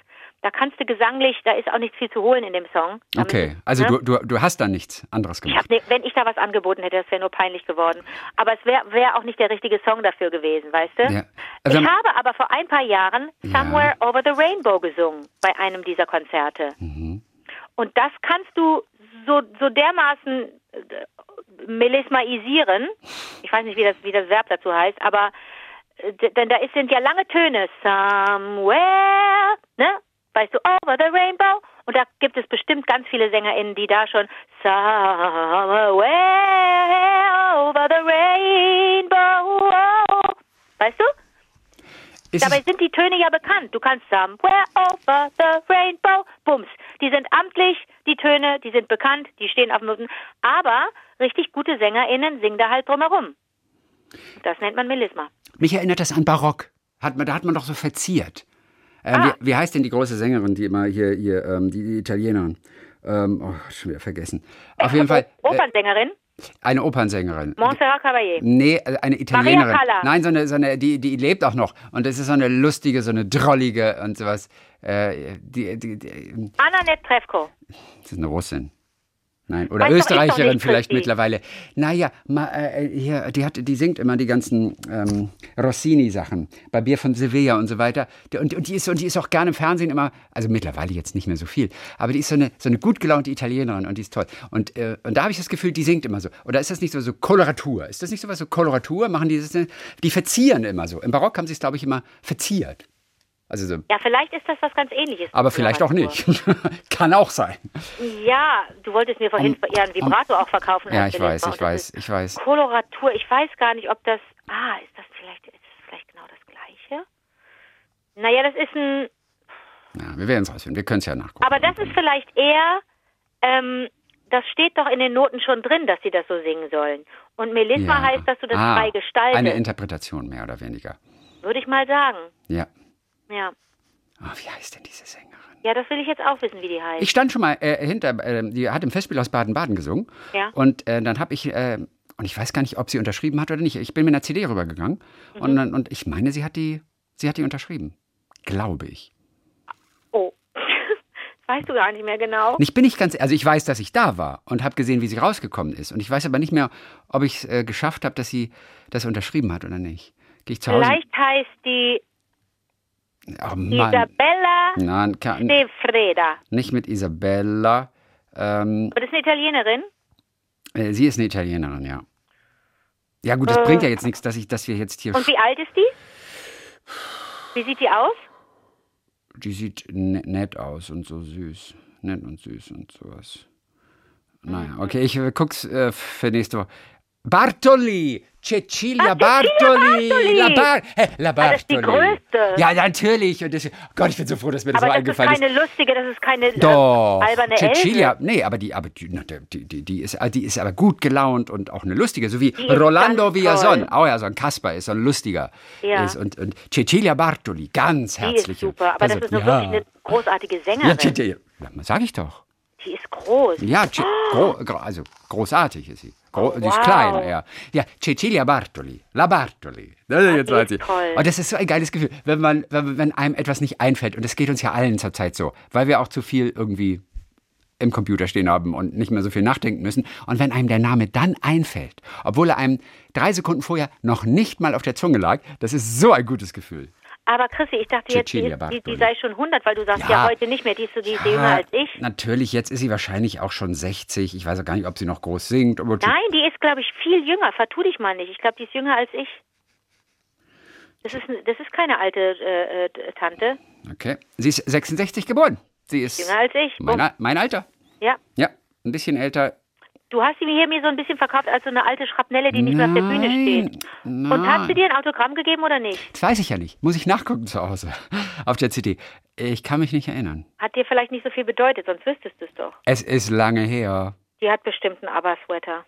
[SPEAKER 3] Da kannst du gesanglich, da ist auch nicht viel zu holen in dem Song.
[SPEAKER 2] Okay, also
[SPEAKER 3] ne?
[SPEAKER 2] du, du, du hast da nichts anderes
[SPEAKER 3] Ich
[SPEAKER 2] gemacht.
[SPEAKER 3] hab, ne, wenn ich da was angeboten hätte, das wäre nur peinlich geworden. Aber es wäre wär auch nicht der richtige Song dafür gewesen, weißt du?
[SPEAKER 2] Ja. Also-
[SPEAKER 3] ich habe aber vor ein paar Jahren
[SPEAKER 2] Ja.
[SPEAKER 3] Somewhere Over the Rainbow gesungen bei einem dieser Konzerte.
[SPEAKER 2] Mhm.
[SPEAKER 3] Und das kannst du so, so dermaßen äh, melismaisieren. Ich weiß nicht, wie das, wie das Verb dazu heißt, aber äh, denn da sind ja lange Töne. Somewhere, ne? Weißt du, over the rainbow. Und da gibt es bestimmt ganz viele SängerInnen, die da schon Somewhere over the rainbow. Weißt du?
[SPEAKER 2] Ist
[SPEAKER 3] Dabei sind die Töne ja bekannt. Du kannst Somewhere over the rainbow, bums. Die sind amtlich, die Töne, die sind bekannt, die stehen auf dem Noten. Aber richtig gute SängerInnen singen da halt drumherum. Das nennt man Melisma.
[SPEAKER 2] mich erinnert das an Barock. Hat man, da hat man doch so verziert. Ähm,
[SPEAKER 3] Ah.
[SPEAKER 2] wie, wie heißt denn die große Sängerin, die immer hier, hier ähm, die, die Italienerin? Ähm, oh, schon wieder vergessen. Auf jeden Fall äh,
[SPEAKER 3] Opernsängerin,
[SPEAKER 2] eine Opernsängerin.
[SPEAKER 3] Montserrat Caballé.
[SPEAKER 2] Nee, äh, eine Italienerin.
[SPEAKER 3] Callas.
[SPEAKER 2] Nein, so eine, so eine die, die lebt auch noch. Und das ist so eine lustige, so eine drollige und sowas. Äh, die, die, die,
[SPEAKER 3] Annanette Trefko.
[SPEAKER 2] das ist eine Russin. Nein, oder
[SPEAKER 3] Weiß
[SPEAKER 2] Österreicherin vielleicht
[SPEAKER 3] Christi.
[SPEAKER 2] mittlerweile. Naja, ma, äh, hier, die, hat, die singt immer die ganzen ähm, Rossini-Sachen. Bei Bier von Sevilla und so weiter. Und, und, die ist, und die ist auch gerne im Fernsehen immer, also mittlerweile jetzt nicht mehr so viel, aber die ist so eine, so eine gut gelaunte Italienerin und die ist toll. Und, äh, und da habe ich das Gefühl, die singt immer so. Oder ist das nicht so, so Koloratur? Ist das nicht so was so Koloratur? Machen die das, die verzieren immer so. Im Barock haben sie es, glaube ich, immer verziert. Also so.
[SPEAKER 3] Ja, vielleicht ist das was ganz ähnliches.
[SPEAKER 2] Aber vielleicht auch nicht. Kann auch sein.
[SPEAKER 3] Ja, du wolltest mir vorhin ja ein Vibrato auch verkaufen.
[SPEAKER 2] Ja, ich weiß, ich weiß, ich weiß.
[SPEAKER 3] Koloratur, ich weiß gar nicht, ob das. Ah, ist das vielleicht, ist das vielleicht genau das Gleiche? Naja, das ist ein.
[SPEAKER 2] Ja, wir werden es rausfinden. Wir können es ja nachgucken.
[SPEAKER 3] Aber das ist vielleicht eher. Ähm, das steht doch in den Noten schon drin, dass sie das so singen sollen. Und Melisma
[SPEAKER 2] Ja.
[SPEAKER 3] heißt, dass du das
[SPEAKER 2] Ah,
[SPEAKER 3] frei gestaltest.
[SPEAKER 2] Eine Interpretation mehr oder weniger.
[SPEAKER 3] Würde ich mal sagen.
[SPEAKER 2] Ja.
[SPEAKER 3] Ja.
[SPEAKER 2] Oh, wie heißt denn diese Sängerin?
[SPEAKER 3] Ja, das will ich jetzt auch wissen, wie die heißt.
[SPEAKER 2] Ich stand schon mal äh, hinter, äh, die hat im Festspiel aus Baden-Baden gesungen.
[SPEAKER 3] Ja.
[SPEAKER 2] Und äh, dann habe ich, äh, und ich weiß gar nicht, ob sie unterschrieben hat oder nicht. Ich bin mit einer CD rübergegangen
[SPEAKER 3] Mhm.
[SPEAKER 2] und, dann, und ich meine, sie hat die, Sie hat die unterschrieben. Glaube ich.
[SPEAKER 3] Oh. Weißt du gar nicht mehr genau.
[SPEAKER 2] Ich bin nicht ganz, also ich weiß, dass ich da war und habe gesehen, wie sie rausgekommen ist. Und ich weiß aber nicht mehr, ob ich es äh, geschafft habe, dass sie das unterschrieben hat oder nicht. Gehe ich zu Hause.
[SPEAKER 3] Vielleicht heißt die
[SPEAKER 2] Oh.
[SPEAKER 3] Isabella
[SPEAKER 2] Nein, kann,
[SPEAKER 3] De Freda.
[SPEAKER 2] nicht mit Isabella. Ähm,
[SPEAKER 3] Aber das ist eine Italienerin.
[SPEAKER 2] äh, sie ist eine Italienerin, ja. Ja gut, das bringt ja jetzt nichts, dass ich, dass wir jetzt hier.
[SPEAKER 3] Äh. Und wie alt ist die? Wie sieht die aus?
[SPEAKER 2] Die sieht ne nett aus und so süß. Nett und süß und sowas. Naja, okay, ich äh, guck's äh, für nächste Woche. Bartoli! Cecilia
[SPEAKER 3] Ah, Cecilia
[SPEAKER 2] Bartoli!
[SPEAKER 3] Bartoli!
[SPEAKER 2] La, Bar Hä, La
[SPEAKER 3] Ah, das ist die
[SPEAKER 2] Bartoli!
[SPEAKER 3] größte.
[SPEAKER 2] Ja, natürlich. Und das, oh Gott, ich bin so froh, dass mir das
[SPEAKER 3] Aber
[SPEAKER 2] so
[SPEAKER 3] das ist
[SPEAKER 2] eingefallen ist.
[SPEAKER 3] keine lustige, das ist keine äh,
[SPEAKER 2] Doch,
[SPEAKER 3] alberne
[SPEAKER 2] Cecilia,
[SPEAKER 3] Else.
[SPEAKER 2] nee, aber die, aber die, die, die, die, ist, die ist aber gut gelaunt und auch eine lustige, so wie
[SPEAKER 3] Die
[SPEAKER 2] Rolando Villason, auch ja, so ein Kasper ist, so ein lustiger.
[SPEAKER 3] Ja.
[SPEAKER 2] Ist, und, und Cecilia Bartoli, ganz herzlich.
[SPEAKER 3] super, aber das ist nur wirklich eine großartige
[SPEAKER 2] Ja,
[SPEAKER 3] Sängerin.
[SPEAKER 2] Cecilia, ja, sag ich doch.
[SPEAKER 3] Die ist groß.
[SPEAKER 2] Ja, gro gro also großartig ist sie. Gro Sie ist
[SPEAKER 3] Wow.
[SPEAKER 2] klein, ja. Ja, Cecilia Bartoli, La Bartoli. Das ist jetzt
[SPEAKER 3] die
[SPEAKER 2] weiß
[SPEAKER 3] ist
[SPEAKER 2] ich. Und das ist so ein geiles Gefühl, wenn man, wenn, wenn einem etwas nicht einfällt. Und das geht uns ja allen zurzeit so, weil wir auch zu viel irgendwie im Computer stehen haben und nicht mehr so viel nachdenken müssen. Und wenn einem der Name dann einfällt, obwohl er einem drei Sekunden vorher noch nicht mal auf der Zunge lag, das ist so ein gutes Gefühl.
[SPEAKER 3] Aber Chrissy, ich dachte jetzt, die, die, die sei schon 100, weil du sagst ja,
[SPEAKER 2] Ja.
[SPEAKER 3] heute nicht mehr. Die ist so die ist jünger als ich.
[SPEAKER 2] Natürlich, jetzt ist sie wahrscheinlich auch schon 60. Ich weiß auch gar nicht, ob sie noch groß singt.
[SPEAKER 3] Nein, die ist, glaube ich, viel jünger. Vertu dich mal nicht. Ich glaube, die ist jünger als ich. Das ist, das ist keine alte äh, äh, Tante.
[SPEAKER 2] Okay. Sie ist 66 geboren. Sie ist
[SPEAKER 3] Jünger als ich.
[SPEAKER 2] mein, mein Alter.
[SPEAKER 3] ja.
[SPEAKER 2] Ja, ein bisschen älter.
[SPEAKER 3] Du hast sie mir hier mir so ein bisschen verkauft als so eine alte Schrapnelle, die nicht mehr auf der Bühne steht.
[SPEAKER 2] Nein.
[SPEAKER 3] Und hat sie dir ein Autogramm gegeben oder nicht?
[SPEAKER 2] Das weiß ich ja nicht. Muss ich nachgucken zu Hause auf der CD. Ich kann mich nicht erinnern.
[SPEAKER 3] Hat dir vielleicht nicht so viel bedeutet, sonst wüsstest du es doch.
[SPEAKER 2] Es ist lange her.
[SPEAKER 3] Die hat bestimmt einen Aber-Sweater.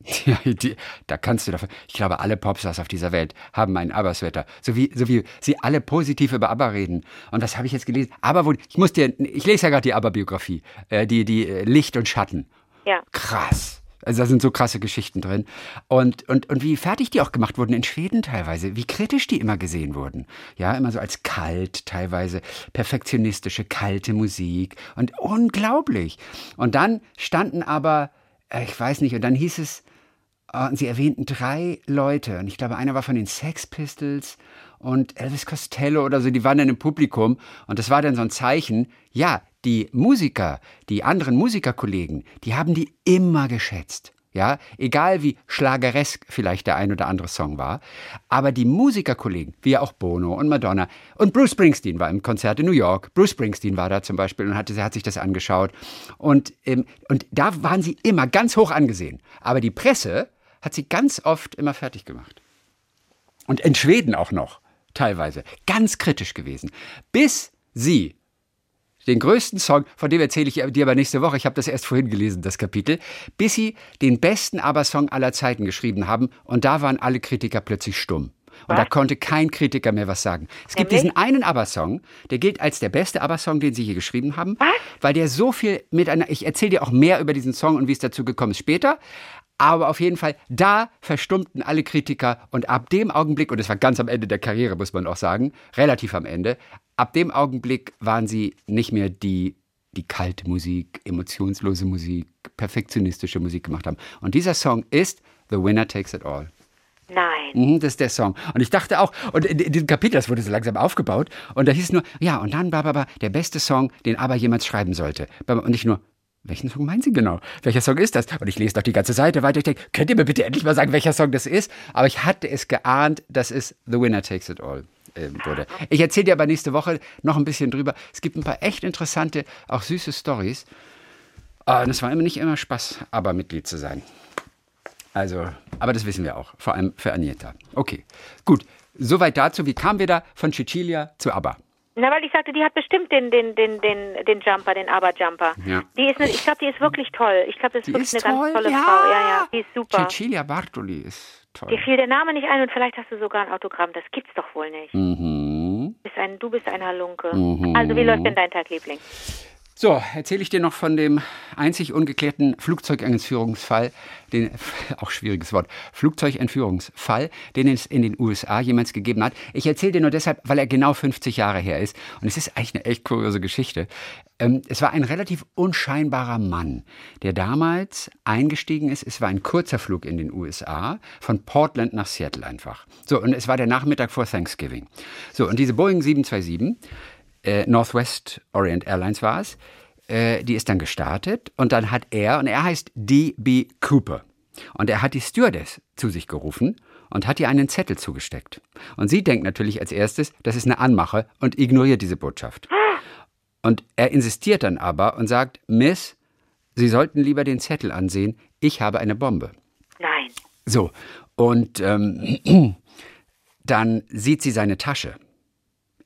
[SPEAKER 2] Ja, die, da kannst du davon. Ich glaube, alle Popstars auf dieser Welt haben einen ABBA-Sweater. So wie, so wie sie alle positiv über ABBA reden. Und was habe ich jetzt gelesen? ABBA, wo, ich muss dir, ich lese ja gerade die ABBA-Biografie. Äh, die, die äh, Licht und Schatten.
[SPEAKER 3] Ja.
[SPEAKER 2] Krass. Also da sind so krasse Geschichten drin. Und, und, und wie fertig die auch gemacht wurden in Schweden teilweise, wie kritisch die immer gesehen wurden. Ja, immer so als kalt, teilweise perfektionistische, kalte Musik. Und unglaublich. Und dann standen aber, äh, ich weiß nicht, und dann hieß es, äh, sie erwähnten drei Leute. Und ich glaube, einer war von den Sex Pistols und Elvis Costello oder so, die waren dann im Publikum. Und das war dann so ein Zeichen, ja, die Musiker, die anderen Musikerkollegen, die haben die immer geschätzt. Ja, egal wie schlageresk vielleicht der ein oder andere Song war. Aber die Musikerkollegen, wie ja auch Bono und Madonna und Bruce Springsteen war im Konzert in New York. Bruce Springsteen war da zum Beispiel und hatte, hat sich das angeschaut. Und, ähm, und da waren sie immer ganz hoch angesehen. Aber die Presse hat sie ganz oft immer fertig gemacht. Und in Schweden auch noch, teilweise. Ganz kritisch gewesen. Bis sie den größten Song, von dem erzähle ich dir aber nächste Woche, ich habe das erst vorhin gelesen, das Kapitel, bis sie den besten ABBA-Song aller Zeiten geschrieben haben und da waren alle Kritiker plötzlich stumm. Und da konnte kein Kritiker mehr was sagen. Es gibt
[SPEAKER 3] Nämlich?
[SPEAKER 2] diesen einen ABBA-Song, der gilt als der beste ABBA-Song, den sie je geschrieben haben,
[SPEAKER 3] Was?
[SPEAKER 2] weil der so viel mit einer, ich erzähle dir auch mehr über diesen Song und wie es dazu gekommen ist später, aber auf jeden Fall, da verstummten alle Kritiker und ab dem Augenblick, und es war ganz am Ende der Karriere, muss man auch sagen, relativ am Ende, ab dem Augenblick waren sie nicht mehr die, die kalte Musik, emotionslose Musik, perfektionistische Musik gemacht haben. Und dieser Song ist The Winner Takes It All.
[SPEAKER 3] Nein.
[SPEAKER 2] Mhm, das ist der Song. Und ich dachte auch, und in diesem Kapitel, das wurde so langsam aufgebaut, und da hieß es nur, ja, und dann, bababa, der beste Song, den ABBA jemals schreiben sollte. Und nicht nur, welchen Song meinen Sie genau? Welcher Song ist das? Und ich lese doch die ganze Seite weiter. Ich denke, könnt ihr mir bitte endlich mal sagen, welcher Song das ist? Aber ich hatte es geahnt, dass es The Winner Takes It All äh, wurde. Ich erzähle dir aber nächste Woche noch ein bisschen drüber. Es gibt ein paar echt interessante, auch süße Stories. Und es war immer nicht immer Spaß, aber Mitglied zu sein. Also, aber das wissen wir auch, vor allem für Agneta. Okay, gut. Soweit dazu. Wie kamen wir da von Cecilia zu ABBA?
[SPEAKER 3] Na, weil ich sagte, die hat bestimmt den, den, den, den, den Jumper, den Aber-Jumper.
[SPEAKER 2] Ja.
[SPEAKER 3] Die ist eine, ich glaube, die ist wirklich toll. Ich glaube, das ist
[SPEAKER 2] Die
[SPEAKER 3] wirklich
[SPEAKER 2] ist
[SPEAKER 3] eine
[SPEAKER 2] toll,
[SPEAKER 3] ganz tolle
[SPEAKER 2] ja.
[SPEAKER 3] Frau. Ja, ja, die ist super.
[SPEAKER 2] Cecilia Bartoli ist toll.
[SPEAKER 3] Dir fiel der Name nicht ein und vielleicht hast du sogar ein Autogramm. Das gibt's doch wohl nicht.
[SPEAKER 2] Mhm.
[SPEAKER 3] Du bist ein, du bist ein Halunke.
[SPEAKER 2] Mhm.
[SPEAKER 3] Also, wie läuft denn dein Tag, Liebling?
[SPEAKER 2] So, erzähle ich dir noch von dem einzig ungeklärten Flugzeugentführungsfall, den, auch schwieriges Wort, Flugzeugentführungsfall, den es in den USA jemals gegeben hat. Ich erzähle dir nur deshalb, weil er genau 50 Jahre her ist. Und es ist eigentlich eine echt kuriose Geschichte. Ähm, es war ein relativ unscheinbarer Mann, der damals eingestiegen ist. Es war ein kurzer Flug in den USA, von Portland nach Seattle einfach. So, und es war der Nachmittag vor Thanksgiving. So, und diese Boeing 727 äh, Northwest Orient Airlines war es, äh, die ist dann gestartet und dann hat er, und er heißt D.B. Cooper, und er hat die Stewardess zu sich gerufen und hat ihr einen Zettel zugesteckt. Und sie denkt natürlich als erstes, das ist eine Anmache und ignoriert diese Botschaft. Und er insistiert dann aber und sagt, Miss, Sie sollten lieber den Zettel ansehen, ich habe eine Bombe.
[SPEAKER 3] Nein.
[SPEAKER 2] So, und ähm, dann sieht sie seine Tasche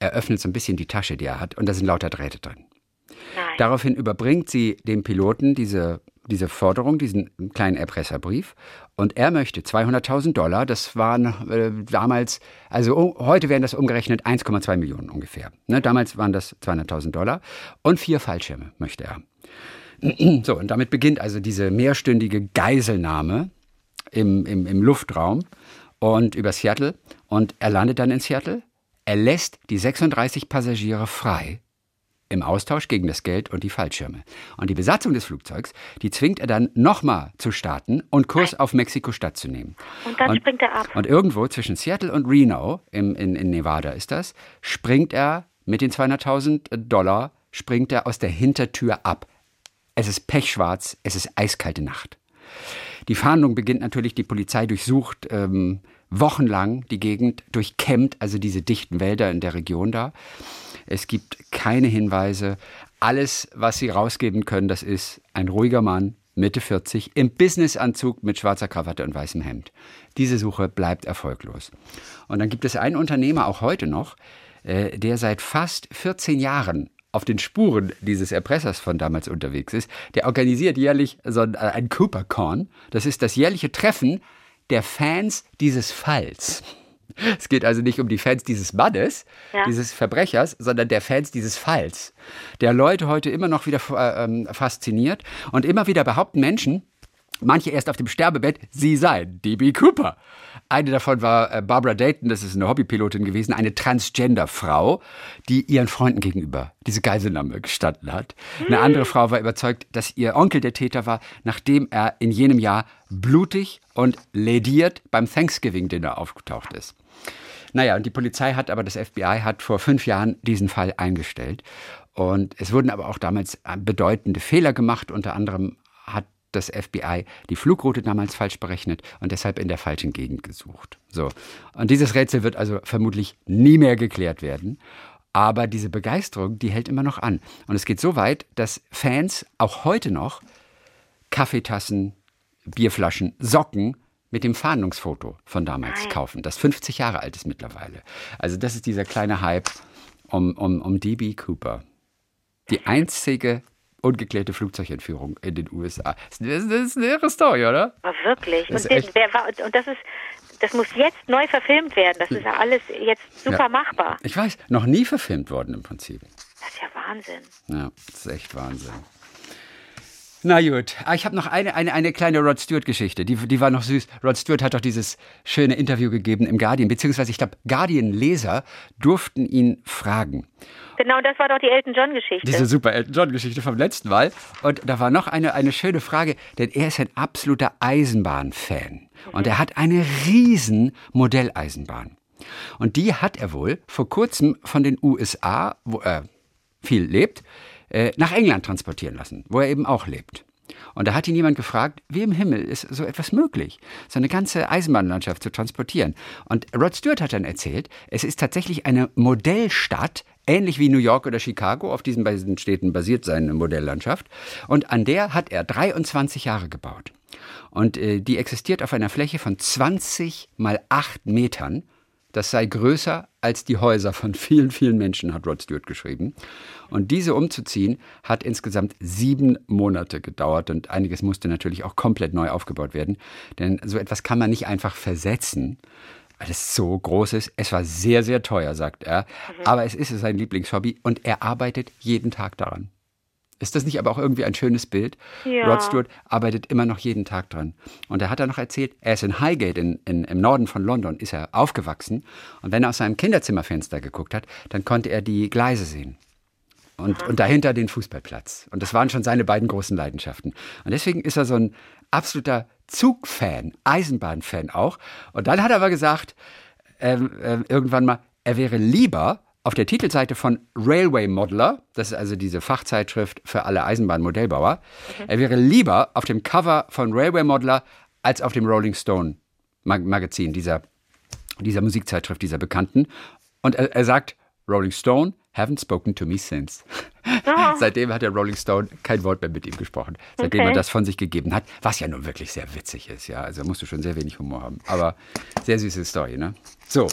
[SPEAKER 2] er öffnet so ein bisschen die Tasche, die er hat, und da sind lauter Drähte drin. Nein. Daraufhin überbringt sie dem Piloten diese, diese Forderung, diesen kleinen Erpresserbrief. Und er möchte 200.000 Dollar. Das waren äh, damals, also oh, heute wären das umgerechnet 1,2 Millionen ungefähr. Ne, damals waren das 200.000 Dollar. Und vier Fallschirme möchte er. So, und damit beginnt also diese mehrstündige Geiselnahme im, im, im Luftraum und über Seattle. Und er landet dann in Seattle er lässt die 36 Passagiere frei im Austausch gegen das Geld und die Fallschirme. Und die Besatzung des Flugzeugs, die zwingt er dann nochmal zu starten und Kurs auf Mexiko-Stadt zu nehmen.
[SPEAKER 3] Und dann und, springt er ab.
[SPEAKER 2] Und irgendwo zwischen Seattle und Reno, im, in, in Nevada ist das, springt er mit den 200.000 Dollar, springt er aus der Hintertür ab. Es ist pechschwarz, es ist eiskalte Nacht. Die Fahndung beginnt natürlich, die Polizei durchsucht ähm, wochenlang die Gegend durchkämmt, also diese dichten Wälder in der Region da. Es gibt keine Hinweise. Alles, was sie rausgeben können, das ist ein ruhiger Mann, Mitte 40, im Businessanzug mit schwarzer Krawatte und weißem Hemd. Diese Suche bleibt erfolglos. Und dann gibt es einen Unternehmer, auch heute noch, äh, der seit fast 14 Jahren auf den Spuren dieses Erpressers von damals unterwegs ist. Der organisiert jährlich so ein, äh, ein CooperCon. Das ist das jährliche Treffen der Fans dieses Falls. Es geht also nicht um die Fans dieses Mannes, ja. dieses Verbrechers, sondern der Fans dieses Falls, der Leute heute immer noch wieder äh, ähm, fasziniert und immer wieder behaupten Menschen, manche erst auf dem Sterbebett, sie seien DB Cooper. Eine davon war äh, Barbara Dayton, das ist eine Hobbypilotin gewesen, eine Transgender-Frau, die ihren Freunden gegenüber diese Geiselnahme gestanden hat. Eine hm. andere Frau war überzeugt, dass ihr Onkel der Täter war, nachdem er in jenem Jahr blutig und lediert beim Thanksgiving-Dinner aufgetaucht ist. Naja, und die Polizei hat aber, das FBI hat vor fünf Jahren diesen Fall eingestellt. Und es wurden aber auch damals äh, bedeutende Fehler gemacht. Unter anderem hat das FBI die Flugroute damals falsch berechnet und deshalb in der falschen Gegend gesucht. So. Und dieses Rätsel wird also vermutlich nie mehr geklärt werden. Aber diese Begeisterung, die hält immer noch an. Und es geht so weit, dass Fans auch heute noch Kaffeetassen, Bierflaschen, Socken mit dem Fahndungsfoto von damals kaufen, das 50 Jahre alt ist mittlerweile. Also das ist dieser kleine Hype um, um, um DB Cooper. Die einzige ungeklärte Flugzeugentführung in den USA. Das ist eine irre Story, oder?
[SPEAKER 3] Aber wirklich. Das und, war, und, das ist, das muss jetzt neu verfilmt werden. Das ist ja alles jetzt super ja. machbar.
[SPEAKER 2] Ich weiß, noch nie verfilmt worden im Prinzip.
[SPEAKER 3] Das ist ja Wahnsinn.
[SPEAKER 2] Ja, das ist echt Wahnsinn. Na gut, ah, ich habe noch eine, eine, eine kleine Rod Stewart-Geschichte, die, die war noch süß. Rod Stewart hat doch dieses schöne Interview gegeben im Guardian, beziehungsweise ich glaube, Guardian-Leser durften ihn fragen.
[SPEAKER 3] Genau, das war doch die Elton John-Geschichte.
[SPEAKER 2] Diese super Elton John-Geschichte vom letzten Mal. Und da war noch eine, eine schöne Frage, denn er ist ein absoluter Eisenbahn-Fan. Mhm. Und er hat eine riesen Modelleisenbahn. Und die hat er wohl vor kurzem von den USA, wo er viel lebt, äh, nach England transportieren lassen, wo er eben auch lebt. Und da hat ihn jemand gefragt, wie im Himmel ist so etwas möglich, so eine ganze Eisenbahnlandschaft zu transportieren. Und Rod Stewart hat dann erzählt, es ist tatsächlich eine Modellstadt, ähnlich wie New York oder Chicago, auf diesen beiden Städten basiert seine Modelllandschaft. Und an der hat er 23 Jahre gebaut. Und äh, die existiert auf einer Fläche von 20 mal 8 Metern das sei größer als die Häuser von vielen, vielen Menschen, hat Rod Stewart geschrieben. Und diese umzuziehen hat insgesamt sieben Monate gedauert und einiges musste natürlich auch komplett neu aufgebaut werden. Denn so etwas kann man nicht einfach versetzen, weil es so groß ist. Es war sehr, sehr teuer, sagt er. Mhm. Aber es ist sein Lieblingshobby und er arbeitet jeden Tag daran. Ist das nicht aber auch irgendwie ein schönes Bild?
[SPEAKER 3] Ja.
[SPEAKER 2] Rod Stewart arbeitet immer noch jeden Tag dran. Und er hat dann noch erzählt, er ist in Highgate in, in, im Norden von London, ist er aufgewachsen. Und wenn er aus seinem Kinderzimmerfenster geguckt hat, dann konnte er die Gleise sehen. Und, und dahinter den Fußballplatz. Und das waren schon seine beiden großen Leidenschaften. Und deswegen ist er so ein absoluter Zugfan, Eisenbahnfan auch. Und dann hat er aber gesagt, ähm, ähm, irgendwann mal, er wäre lieber auf der Titelseite von Railway Modeler, das ist also diese Fachzeitschrift für alle Eisenbahnmodellbauer, er wäre lieber auf dem Cover von Railway Modeler als auf dem Rolling Stone Mag Magazin, dieser, dieser Musikzeitschrift, dieser bekannten. Und er, er sagt, Rolling Stone haven't spoken to me since. Seitdem hat der Rolling Stone kein Wort mehr mit ihm gesprochen. Seitdem
[SPEAKER 3] Okay.
[SPEAKER 2] er das von sich gegeben hat, was ja nun wirklich sehr witzig ist. Ja, also musst du schon sehr wenig Humor haben. Aber sehr süße Story, ne? So.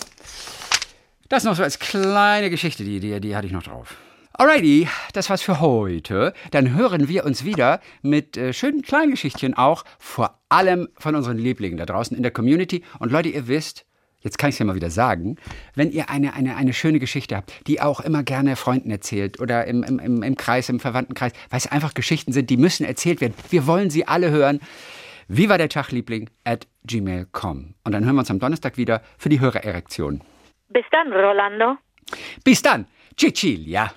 [SPEAKER 2] Das noch so als kleine Geschichte, die, die, die hatte ich noch drauf. Alrighty, das war's für heute. Dann hören wir uns wieder mit äh, schönen kleinen Geschichtchen auch, vor allem von unseren Lieblingen da draußen in der Community. Und Leute, ihr wisst, jetzt kann ich es ja mal wieder sagen, wenn ihr eine, eine, eine schöne Geschichte habt, die auch immer gerne Freunden erzählt oder im, im, im, im Kreis, im Verwandtenkreis, weil es einfach Geschichten sind, die müssen erzählt werden. Wir wollen sie alle hören. Wie war der Tag, Liebling? at gmail.com. Und dann hören wir uns am Donnerstag wieder für die Hörererektion.
[SPEAKER 3] Bis dann, Rolando.
[SPEAKER 2] Bis dann. Cicilia.